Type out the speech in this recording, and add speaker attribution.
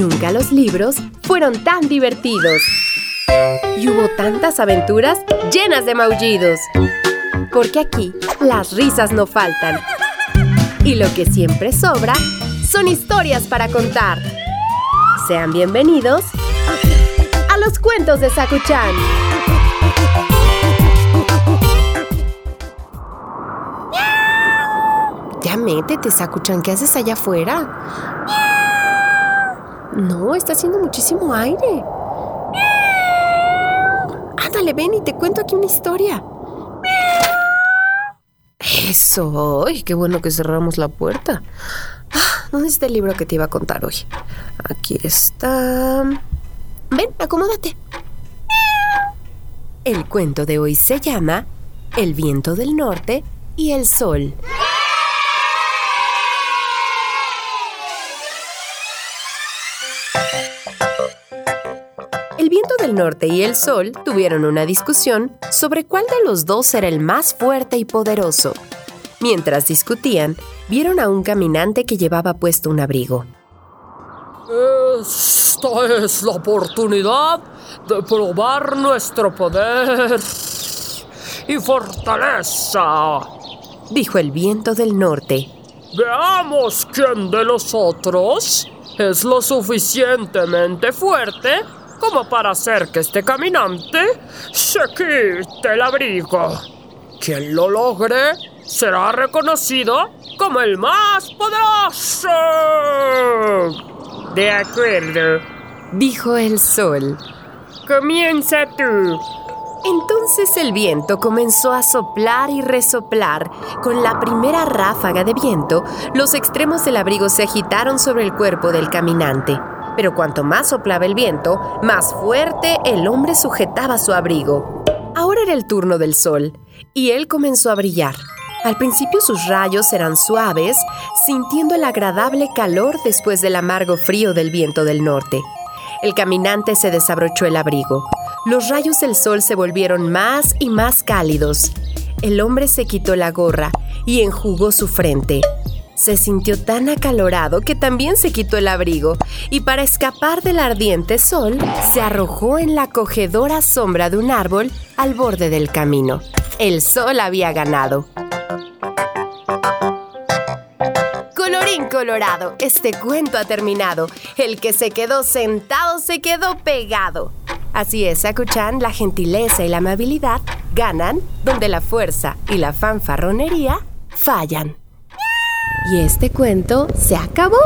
Speaker 1: Nunca los libros fueron tan divertidos. Y hubo tantas aventuras llenas de maullidos. Porque aquí las risas no faltan. Y lo que siempre sobra son historias para contar. Sean bienvenidos a los cuentos de Sakuchan. Ya métete, Sakuchan, ¿qué haces allá afuera? No, está haciendo muchísimo aire. Ándale, ven y te cuento aquí una historia. Eso, ¡ay, qué bueno que cerramos la puerta! Ah, ¿Dónde está el libro que te iba a contar hoy? Aquí está. Ven, acomódate. El cuento de hoy se llama El viento del norte y el sol. El viento del norte y el sol tuvieron una discusión sobre cuál de los dos era el más fuerte y poderoso. Mientras discutían, vieron a un caminante que llevaba puesto un abrigo.
Speaker 2: Esta es la oportunidad de probar nuestro poder y fortaleza.
Speaker 1: Dijo el viento del norte.
Speaker 2: Veamos quién de los otros es lo suficientemente fuerte como para hacer que este caminante se quite el abrigo. Quien lo logre será reconocido como el más poderoso. De acuerdo,
Speaker 1: Dijo el sol.
Speaker 2: comienza tú.
Speaker 1: Entonces el viento comenzó a soplar y resoplar. Con la primera ráfaga de viento, los extremos del abrigo se agitaron sobre el cuerpo del caminante. Pero cuanto más soplaba el viento, más fuerte el hombre sujetaba su abrigo. Ahora era el turno del sol, y él comenzó a brillar. Al principio sus rayos eran suaves, sintiendo el agradable calor después del amargo frío del viento del norte. El caminante se desabrochó el abrigo. Los rayos del sol se volvieron más y más cálidos. El hombre se quitó la gorra y enjugó su frente. Se sintió tan acalorado que también se quitó el abrigo y para escapar del ardiente sol se arrojó en la acogedora sombra de un árbol al borde del camino. El sol había ganado. Colorín colorado, este cuento ha terminado. El que se quedó sentado se quedó pegado. Así es, Sakuchan, la gentileza y la amabilidad ganan donde la fuerza y la fanfarronería fallan. Y este cuento se acabó.